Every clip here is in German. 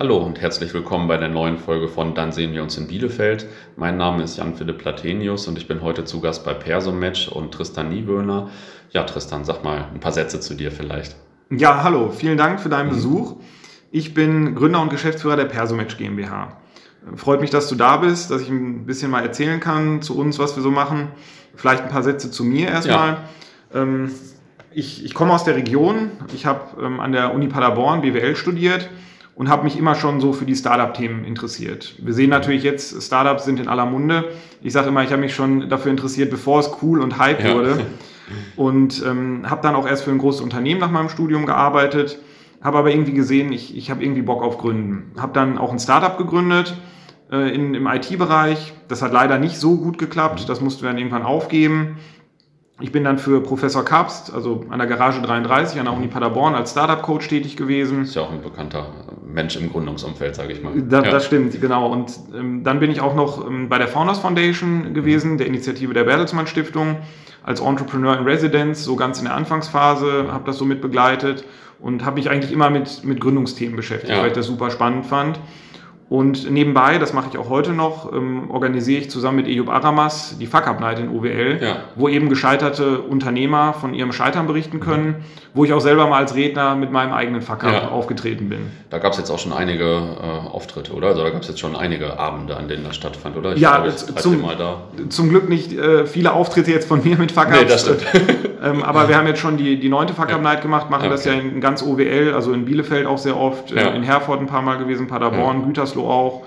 Hallo und herzlich willkommen bei der neuen Folge von Dann sehen wir uns in Bielefeld. Mein Name ist Jan-Philipp Platenius und ich bin heute zu Gast bei Persomatch und Tristan Niewöhner. Ja, Tristan, sag mal ein paar Sätze zu dir vielleicht. Ja, hallo, vielen Dank für deinen mhm. Besuch. Ich bin Gründer und Geschäftsführer der Persomatch GmbH. Freut mich, dass du da bist, dass ich ein bisschen mal erzählen kann zu uns, was wir so machen. Vielleicht ein paar Sätze zu mir erstmal. Ja. Ähm, ich, ich komme aus der Region. Ich habe ähm, an der Uni Paderborn BWL studiert und habe mich immer schon so für die Startup-Themen interessiert. Wir sehen natürlich jetzt, Startups sind in aller Munde. Ich sage immer, ich habe mich schon dafür interessiert, bevor es cool und hype ja. wurde. Und ähm, habe dann auch erst für ein großes Unternehmen nach meinem Studium gearbeitet, habe aber irgendwie gesehen, ich, ich habe irgendwie Bock auf Gründen. Habe dann auch ein Startup gegründet äh, in, im IT-Bereich. Das hat leider nicht so gut geklappt, das mussten wir dann irgendwann aufgeben. Ich bin dann für Professor Kapst, also an der Garage 33 an der Uni Paderborn als Startup-Coach tätig gewesen. Ist ja auch ein bekannter Mensch im Gründungsumfeld, sage ich mal. Da, ja. Das stimmt, genau. Und ähm, dann bin ich auch noch ähm, bei der Founders Foundation gewesen, der Initiative der Bertelsmann Stiftung, als Entrepreneur in Residence, so ganz in der Anfangsphase, habe das so mit begleitet und habe mich eigentlich immer mit, mit Gründungsthemen beschäftigt, ja. weil ich das super spannend fand. Und nebenbei, das mache ich auch heute noch, ähm, organisiere ich zusammen mit Eyub Aramas die Fuck Up Night in OWL, ja. wo eben gescheiterte Unternehmer von ihrem Scheitern berichten können, wo ich auch selber mal als Redner mit meinem eigenen Fuck Up ja. aufgetreten bin. Da gab es jetzt auch schon einige äh, Auftritte, oder? Also da gab es jetzt schon einige Abende, an denen das stattfand, oder? Ich ja, glaube, zum, zum, Glück nicht äh, viele Auftritte jetzt von mir mit Fuck Ups. Nee, das stimmt. ähm, aber wir haben jetzt schon die, die neunte Fuck Up Night gemacht, machen okay. das ja in ganz OWL, also in Bielefeld auch sehr oft, äh, in Herford ein paar Mal gewesen, Paderborn, Gütersloh auch.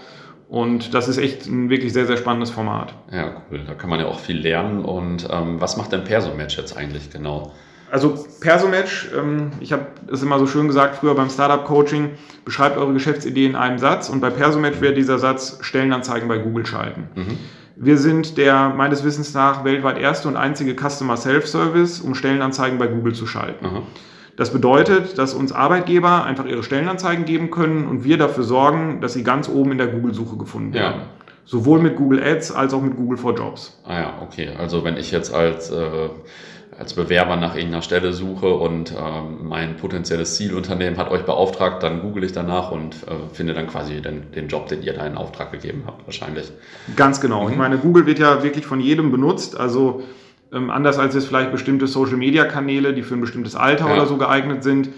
Und das ist echt ein wirklich sehr, sehr spannendes Format. Ja, cool. Da kann man ja auch viel lernen. Und ähm, was macht denn Perso-Match jetzt eigentlich genau? Also Perso-Match, ähm, ich habe es immer so schön gesagt, früher beim Startup-Coaching, beschreibt eure Geschäftsidee in einem Satz. Und bei Perso-Match wäre dieser Satz Stellenanzeigen bei Google schalten. Mhm. Wir sind der meines Wissens nach weltweit erste und einzige Customer Self-Service, um Stellenanzeigen bei Google zu schalten. Mhm. Das bedeutet, dass uns Arbeitgeber einfach ihre Stellenanzeigen geben können und wir dafür sorgen, dass sie ganz oben in der Google-Suche gefunden werden. Ja. Sowohl mit Google Ads als auch mit Google for Jobs. Ah ja, okay. Also wenn ich jetzt als, äh, als Bewerber nach irgendeiner Stelle suche und äh, mein potenzielles Zielunternehmen hat euch beauftragt, dann google ich danach und äh, finde dann quasi den, den Job, den ihr da in Auftrag gegeben habt, wahrscheinlich. Ganz genau. Mhm. Ich meine, Google wird ja wirklich von jedem benutzt. Also ähm, anders als es vielleicht bestimmte Social-Media-Kanäle, die für ein bestimmtes Alter ja. oder so geeignet sind,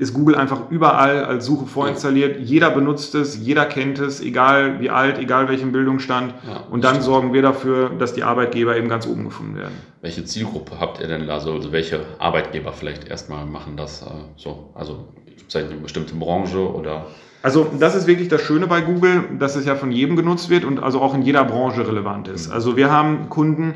ist Google einfach überall als Suche vorinstalliert. Ja. Jeder benutzt es, jeder kennt es, egal wie alt, egal welchen Bildungsstand. Ja, und dann stimmt. sorgen wir dafür, dass die Arbeitgeber eben ganz oben gefunden werden. Welche Zielgruppe habt ihr denn da? Also, also welche Arbeitgeber vielleicht erstmal machen das äh, so? Also gibt es eine bestimmte Branche oder? Also das ist wirklich das Schöne bei Google, dass es ja von jedem genutzt wird und also auch in jeder Branche relevant ist. Mhm. Also wir haben Kunden,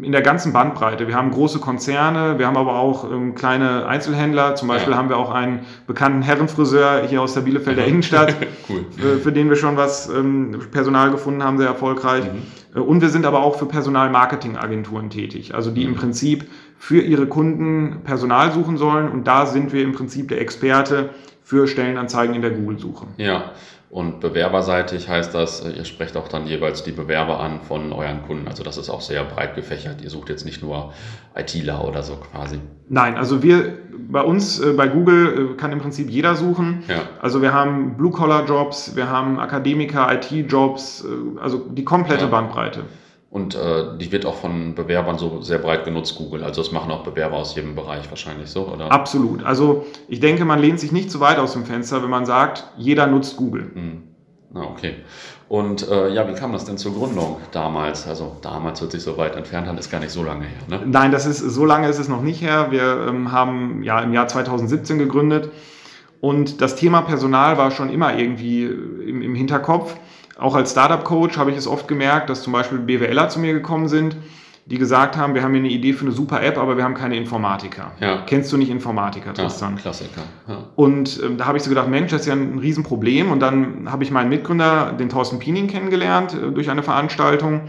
in der ganzen Bandbreite. Wir haben große Konzerne, wir haben aber auch ähm, kleine Einzelhändler. Zum Beispiel ja. haben wir auch einen bekannten Herrenfriseur hier aus der Bielefelder Innenstadt, cool. für, für, den wir schon was ähm, Personal gefunden haben, sehr erfolgreich. Mhm. Äh, und wir sind aber auch für Personalmarketingagenturen tätig, also die mhm. im Prinzip für ihre Kunden Personal suchen sollen. Und da sind wir im Prinzip der Experte für Stellenanzeigen in der Google-Suche. Ja, und bewerberseitig heißt das, äh, ihr sprecht auch dann jeweils die Bewerber an von euren Kunden. Also das ist auch sehr breit gefächert. Ihr sucht jetzt nicht nur ITler oder so quasi. Nein, also wir bei uns äh, bei Google äh, kann im Prinzip jeder suchen. Ja. Also wir haben Blue-Collar-Jobs, wir haben Akademiker, IT-Jobs, also die komplette ja. Bandbreite. Und äh, die wird auch von Bewerbern so sehr breit genutzt, Google. Also das machen auch Bewerber aus jedem Bereich wahrscheinlich so, oder? Absolut. Also ich denke, man lehnt sich nicht zu weit aus dem Fenster, wenn man sagt, jeder nutzt Google. Hm. Na, okay. Und äh, ja, wie kam das denn zur Gründung damals? Also damals wird sich so weit entfernt haben, ist gar nicht so lange her. Ne? Nein, das ist so lange ist es noch nicht her. Wir ähm, haben ja im Jahr 2017 gegründet und das Thema Personal war schon immer irgendwie im, im Hinterkopf. Auch als Startup-Coach habe ich es oft gemerkt, dass zum Beispiel BWLer zu mir gekommen sind, die gesagt haben, wir haben hier eine Idee für eine super App, aber wir haben keine Informatiker. Ja. Kennst du nicht Informatiker, Tristan? Ja, Klassiker. Ja. Und ähm, da habe ich so gedacht, Mensch, das ist ja ein Riesenproblem. Und dann habe ich meinen Mitgründer, den Thorsten Piening, kennengelernt äh, durch eine Veranstaltung.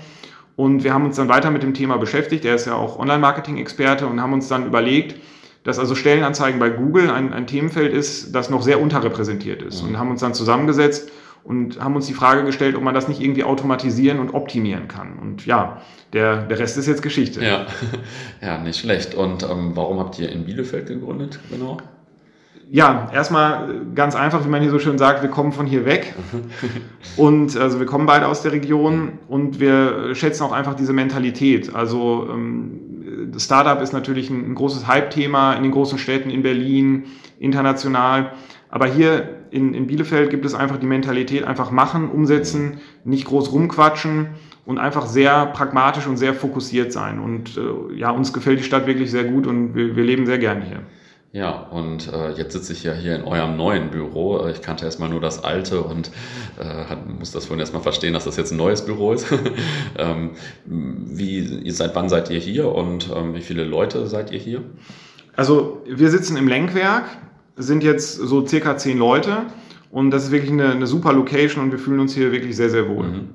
Und wir haben uns dann weiter mit dem Thema beschäftigt. Er ist ja auch Online-Marketing-Experte und haben uns dann überlegt, dass also Stellenanzeigen bei Google ein, ein Themenfeld ist, das noch sehr unterrepräsentiert ist. Mhm. Und haben uns dann zusammengesetzt und haben uns die Frage gestellt, ob man das nicht irgendwie automatisieren und optimieren kann. Und ja, der, der Rest ist jetzt Geschichte. Ja, ja nicht schlecht. Und ähm, warum habt ihr in Bielefeld gegründet, genau? Ja, erstmal ganz einfach, wie man hier so schön sagt, wir kommen von hier weg. und also wir kommen beide aus der Region und wir schätzen auch einfach diese Mentalität. Also ähm, Startup ist natürlich ein, ein großes Hype-Thema in den großen Städten, in Berlin, international. Aber hier in, in Bielefeld gibt es einfach die Mentalität, einfach machen, umsetzen, nicht groß rumquatschen und einfach sehr pragmatisch und sehr fokussiert sein. Und äh, ja, uns gefällt die Stadt wirklich sehr gut und wir, wir leben sehr gerne hier. Ja, und äh, jetzt sitze ich ja hier in eurem neuen Büro. Äh, ich kannte erstmal nur das alte und äh, hat, muss das vorhin erstmal verstehen, dass das jetzt ein neues Büro ist. ähm, wie, seit wann seid ihr hier und ähm, wie viele Leute seid ihr hier? Also wir sitzen im Lenkwerk, sind jetzt so circa zehn Leute und das ist wirklich eine, eine super Location und wir fühlen uns hier wirklich sehr, sehr wohl. Mhm.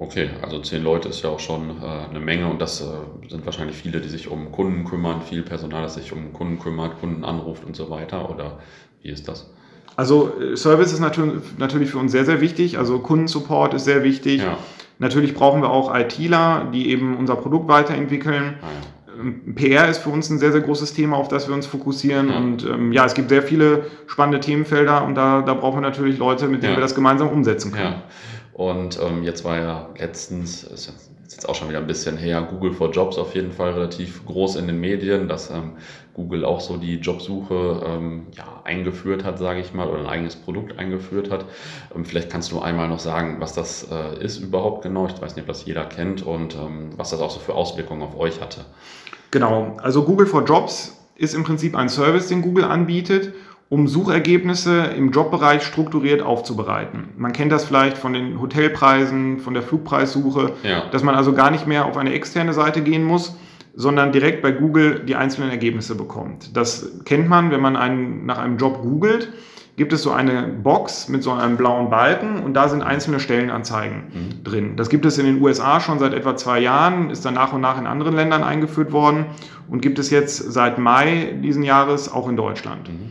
Okay, also zehn Leute ist ja auch schon äh, eine Menge und das äh, sind wahrscheinlich viele, die sich um Kunden kümmern, viel Personal, das sich um Kunden kümmert, Kunden anruft und so weiter. Oder wie ist das? Also äh, Service ist natürlich, natürlich für uns sehr, sehr wichtig. Also Kundensupport ist sehr wichtig. Ja. Natürlich brauchen wir auch ITler, die eben unser Produkt weiterentwickeln. Ah, ja. Ähm, PR ist für uns ein sehr, sehr großes Thema, auf das wir uns fokussieren. Ja. Und ähm, ja, es gibt sehr viele spannende Themenfelder und da, da brauchen wir natürlich Leute, mit denen wir das gemeinsam umsetzen können. Und ähm, jetzt war ja letztens, ist jetzt auch schon wieder ein bisschen her, Google for Jobs auf jeden Fall relativ groß in den Medien, dass ähm, Google auch so die Jobsuche ähm, ja, eingeführt hat, sage ich mal, oder ein eigenes Produkt eingeführt hat. Ähm, vielleicht kannst du einmal noch sagen, was das äh, ist überhaupt genau. Ich weiß nicht, ob das jeder kennt und ähm, was das auch so für Auswirkungen auf euch hatte. Genau, also Google for Jobs ist im Prinzip ein Service, den Google anbietet um Suchergebnisse im Jobbereich strukturiert aufzubereiten. Man kennt das vielleicht von den Hotelpreisen, von der Flugpreissuche, ja. dass man also gar nicht mehr auf eine externe Seite gehen muss, sondern direkt bei Google die einzelnen Ergebnisse bekommt. Das kennt man, wenn man einen, nach einem Job googelt, gibt es so eine Box mit so einem blauen Balken und da sind einzelne Stellenanzeigen mhm. drin. Das gibt es in den USA schon seit etwa zwei Jahren, ist dann nach und nach in anderen Ländern eingeführt worden und gibt es jetzt seit Mai diesen Jahres auch in Deutschland. Mhm.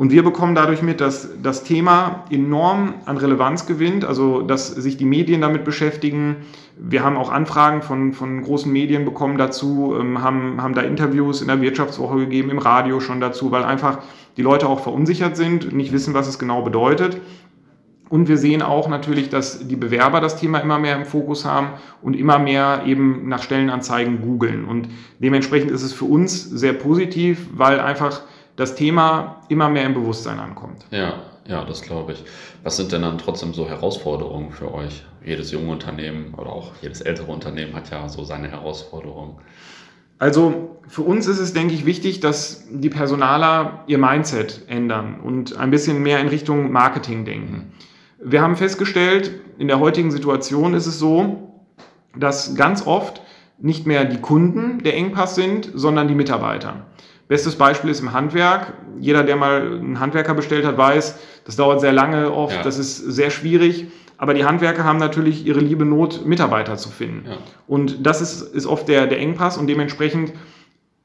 Und wir bekommen dadurch mit, dass das Thema enorm an Relevanz gewinnt, also dass sich die Medien damit beschäftigen. Wir haben auch Anfragen von, von großen Medien bekommen dazu, ähm, haben, haben da Interviews in der Wirtschaftswoche gegeben, im Radio schon dazu, weil einfach die Leute auch verunsichert sind und nicht wissen, was es genau bedeutet. Und wir sehen auch natürlich, dass die Bewerber das Thema immer mehr im Fokus haben und immer mehr eben nach Stellenanzeigen googeln. Und dementsprechend ist es für uns sehr positiv, weil einfach das Thema immer mehr im Bewusstsein ankommt. Ja, ja, das glaube ich. Was sind denn dann trotzdem so Herausforderungen für euch? Jedes junge Unternehmen oder auch jedes ältere Unternehmen hat ja so seine Herausforderungen. Also für uns ist es, denke ich, wichtig, dass die Personaler ihr Mindset ändern und ein bisschen mehr in Richtung Marketing denken. Wir haben festgestellt, in der heutigen Situation ist es so, dass ganz oft nicht mehr die Kunden der Engpass sind, sondern die Mitarbeiter. Bestes Beispiel ist im Handwerk. Jeder, der mal einen Handwerker bestellt hat, weiß, das dauert sehr lange oft, ja. das ist sehr schwierig. Aber die Handwerker haben natürlich ihre liebe Not, Mitarbeiter zu finden. Ja. Und das ist, ist oft der, der Engpass und dementsprechend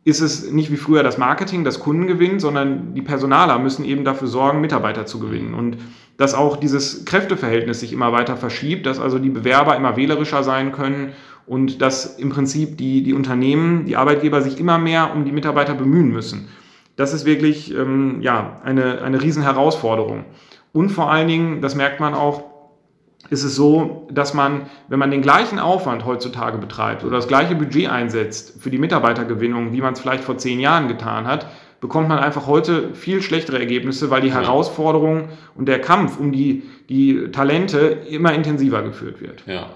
ist es nicht wie früher das Marketing, das Kunden gewinnt, sondern die Personaler müssen eben dafür sorgen, Mitarbeiter zu gewinnen. Und dass auch dieses Kräfteverhältnis sich immer weiter verschiebt, dass also die Bewerber immer wählerischer sein können und dass im Prinzip die, die Unternehmen, die Arbeitgeber sich immer mehr um die Mitarbeiter bemühen müssen. Das ist wirklich ähm, ja, eine, eine Riesenherausforderung. Und vor allen Dingen, das merkt man auch, ist es so, dass man, wenn man den gleichen Aufwand heutzutage betreibt oder das gleiche Budget einsetzt für die Mitarbeitergewinnung, wie man es vielleicht vor zehn Jahren getan hat, bekommt man einfach heute viel schlechtere Ergebnisse, weil die Herausforderung und der Kampf um die, die Talente immer intensiver geführt wird. Ja.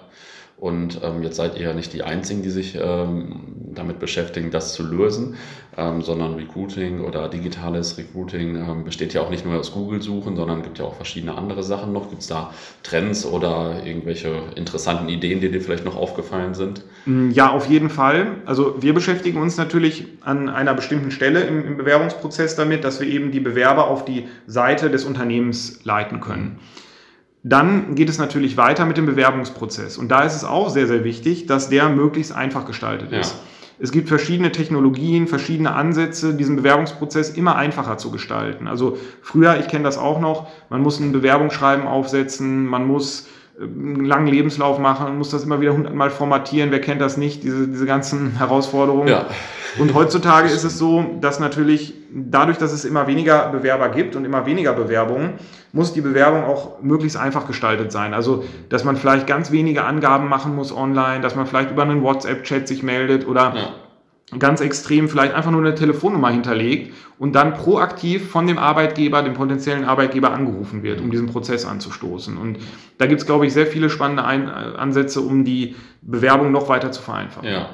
Und ähm, jetzt seid ihr ja nicht die Einzigen, die sich ähm, damit beschäftigen, das zu lösen, ähm, sondern Recruiting oder digitales Recruiting ähm, besteht ja auch nicht nur aus Google-Suchen, sondern gibt ja auch verschiedene andere Sachen noch. Gibt es da Trends oder irgendwelche interessanten Ideen, die dir vielleicht noch aufgefallen sind? Mm, ja, auf jeden Fall. Also wir beschäftigen uns natürlich an einer bestimmten Stelle im, im Bewerbungsprozess damit, dass wir eben die Bewerber auf die Seite des Unternehmens leiten können. Mhm. Dann geht es natürlich weiter mit dem Bewerbungsprozess. Und da ist es auch sehr, sehr wichtig, dass der möglichst einfach gestaltet ist. Ja. Es gibt verschiedene Technologien, verschiedene Ansätze, diesen Bewerbungsprozess immer einfacher zu gestalten. Also früher, ich kenne das auch noch, man muss ein Bewerbungsschreiben aufsetzen, man muss einen langen Lebenslauf machen, muss das immer wieder hundertmal formatieren. Wer kennt das nicht, diese, diese ganzen Herausforderungen? Ja. Und heutzutage ist es so, dass natürlich dadurch, dass es immer weniger Bewerber gibt und immer weniger Bewerbungen, muss die Bewerbung auch möglichst einfach gestaltet sein. Also, dass man vielleicht ganz wenige Angaben machen muss online, dass man vielleicht über einen WhatsApp-Chat sich meldet oder ja ganz extrem vielleicht einfach nur eine Telefonnummer hinterlegt und dann proaktiv von dem Arbeitgeber, dem potenziellen Arbeitgeber angerufen wird, um diesen Prozess anzustoßen. Und da gibt es, glaube ich, sehr viele spannende Ein Ansätze, um die Bewerbung noch weiter zu vereinfachen. Ja.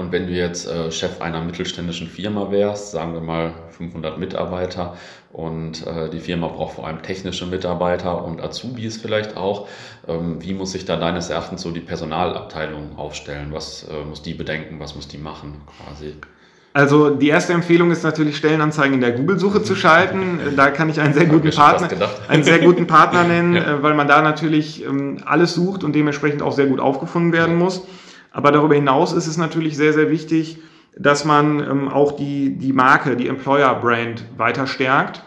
Und wenn du jetzt äh, Chef einer mittelständischen Firma wärst, sagen wir mal 500 Mitarbeiter und äh, die Firma braucht vor allem technische Mitarbeiter und Azubis vielleicht auch, ähm, wie muss sich da deines Erachtens so die Personalabteilung aufstellen? Was äh, muss die bedenken? Was muss die machen quasi? Also die erste Empfehlung ist natürlich Stellenanzeigen in der Google-Suche zu schalten. Da kann ich einen sehr guten Partner, einen sehr guten Partner nennen, ja. Äh, weil man da natürlich ähm, alles sucht und dementsprechend auch sehr gut aufgefunden werden muss. Aber darüber hinaus ist es natürlich sehr, sehr wichtig, dass man ähm, auch die, die Marke, die Employer-Brand weiter stärkt.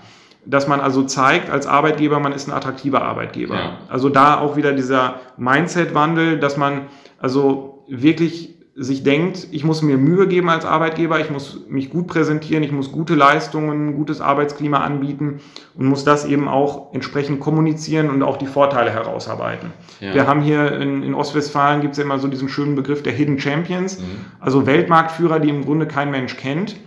Dass man also zeigt als Arbeitgeber, man ist ein attraktiver Arbeitgeber. Ja. Also da auch wieder dieser Mindset-Wandel, dass man also wirklich sich denkt, ich muss mir Mühe geben als Arbeitgeber, ich muss mich gut präsentieren, ich muss gute Leistungen, gutes Arbeitsklima anbieten und muss das eben auch entsprechend kommunizieren und auch die Vorteile herausarbeiten. Ja. Wir haben hier in, in Ostwestfalen gibt es ja immer so diesen schönen Begriff der Hidden Champions, mhm. also Weltmarktführer, die im Grunde kein Mensch kennt.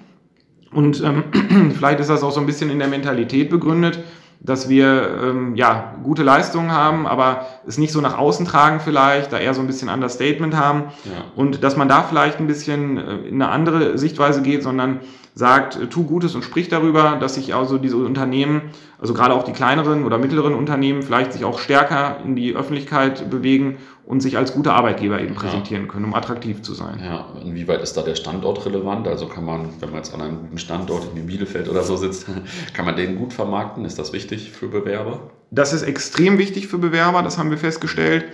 Und ähm, vielleicht ist das auch so ein bisschen in der Mentalität begründet dass wir ähm, ja, gute Leistungen haben, aber es nicht so nach außen tragen vielleicht, da eher so ein bisschen Understatement haben ja. und dass man da vielleicht ein bisschen äh, in eine andere Sichtweise geht, sondern sagt, äh, tu Gutes und sprich darüber, dass sich also diese Unternehmen, also gerade auch die kleineren oder mittleren Unternehmen, vielleicht sich auch stärker in die Öffentlichkeit bewegen und sich als gute Arbeitgeber eben präsentieren ja. können, um attraktiv zu sein. Ja, inwieweit ist da der Standort relevant? Also kann man, wenn man jetzt an einem guten Standort in Bielefeld oder so sitzt, kann man den gut vermarkten? Ist das wichtig für Bewerber? Das ist extrem wichtig für Bewerber, das haben wir festgestellt.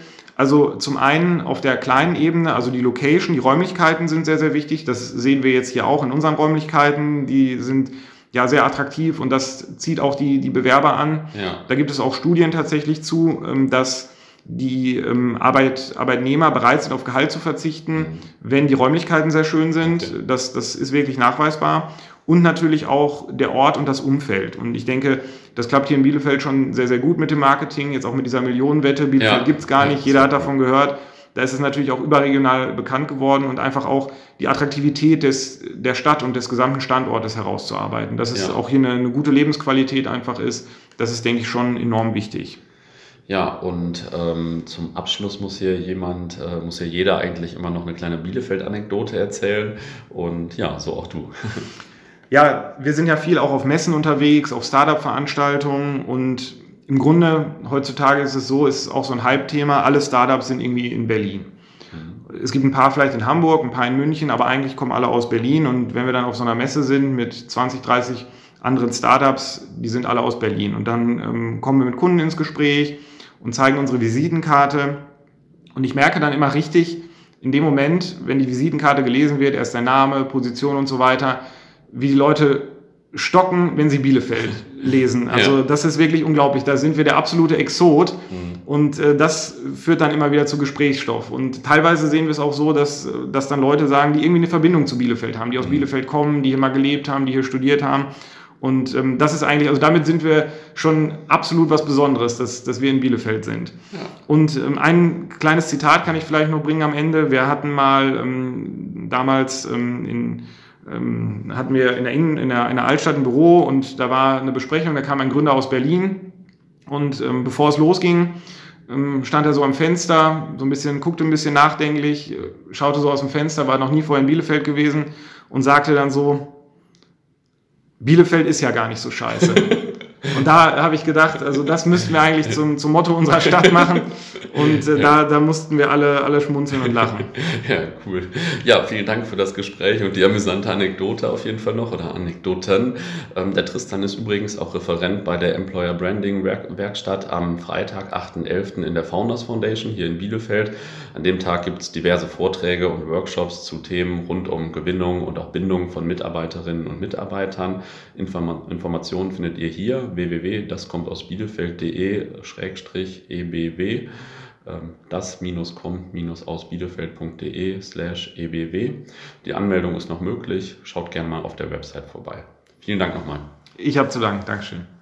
Also zum einen auf der kleinen Ebene, also die Location, die Räumlichkeiten sind sehr, sehr wichtig. Das sehen wir jetzt hier auch in unseren Räumlichkeiten. Die sind ja sehr attraktiv und das zieht auch die, die Bewerber an. Ja. Da gibt es auch Studien tatsächlich zu, ähm, dass die ähm, Arbeit, Arbeitnehmer bereit sind, auf Gehalt zu verzichten, mhm. wenn die Räumlichkeiten sehr schön sind. Das, das ist wirklich nachweisbar. Und natürlich auch der Ort und das Umfeld. Und ich denke, das klappt hier in Bielefeld schon sehr, sehr gut mit dem Marketing. Jetzt auch mit dieser Millionenwette. Bielefeld ja. gibt's gar nicht, jeder hat davon gehört. Da ist es natürlich auch überregional bekannt geworden und einfach auch die Attraktivität des, der Stadt und des gesamten Standortes herauszuarbeiten. Dass es ja. auch hier eine, eine gute Lebensqualität einfach ist, das ist, denke ich, schon enorm wichtig. Ja, und ähm, zum Abschluss muss hier jemand, äh, muss hier jeder eigentlich immer noch eine kleine Bielefeld-Anekdote erzählen. Und ja, so auch du. Ja, wir sind ja viel auch auf Messen unterwegs, auf Startup-Veranstaltungen und im Grunde heutzutage ist es so, ist auch so ein Hype-Thema, alle Startups sind irgendwie in Berlin. Mhm. Es gibt ein paar vielleicht in Hamburg, ein paar in München, aber eigentlich kommen alle aus Berlin und wenn wir dann auf so einer Messe sind mit 20, 30 anderen Startups, die sind alle aus Berlin und dann ähm, kommen wir mit Kunden ins Gespräch und zeigen unsere Visitenkarte. Und ich merke dann immer richtig, in dem Moment, wenn die Visitenkarte gelesen wird, erst der Name, Position und so weiter, wie die Leute stocken, wenn sie Bielefeld lesen. Also ja. das ist wirklich unglaublich. Da sind wir der absolute Exot mhm. und äh, das führt dann immer wieder zu Gesprächsstoff. Und teilweise sehen wir es auch so, dass, dass dann Leute sagen, die irgendwie eine Verbindung zu Bielefeld haben, die aus mhm. Bielefeld kommen, die hier mal gelebt haben, die hier studiert haben und ähm, das ist eigentlich, also damit sind wir schon absolut was Besonderes, dass, dass wir in Bielefeld sind. Ja. Und ähm, ein kleines Zitat kann ich vielleicht noch bringen am Ende. Wir hatten mal ähm, damals ähm, in ähm, hatten wir in der, in, in, der, in der Altstadt ein Büro und da war eine Besprechung, da kam ein Gründer aus Berlin und ähm, bevor es losging, ähm, stand er so am Fenster, so ein bisschen, guckte ein bisschen nachdenklich, schaute so aus dem Fenster, war noch nie vorher in Bielefeld gewesen und sagte dann so, Bielefeld ist ja gar nicht so scheiße. Und da habe ich gedacht, also das müssten wir eigentlich zum, zum Motto unserer Stadt machen. Und äh, ja. da, da mussten wir alle, alle schmunzeln und lachen. Ja, cool. Ja, vielen Dank für das Gespräch und die amüsante Anekdote auf jeden Fall noch oder Anekdoten. Ähm, der Tristan ist übrigens auch Referent bei der Employer Branding Werkstatt am Freitag, 8.11. in der Founders Foundation hier in Bielefeld. An dem Tag gibt es diverse Vorträge und Workshops zu Themen rund um Gewinnung und auch Bindung von Mitarbeiterinnen und Mitarbeitern. Inform Informationen findet ihr hier www.daskommt aus Bielefeld.de-ebw. ähm, das-com-aus bielefeld.de slash ebw. Die Anmeldung ist noch möglich. Schaut gerne mal auf der Website vorbei. Vielen Dank nochmal. Ich habe zu danken. Dankeschön.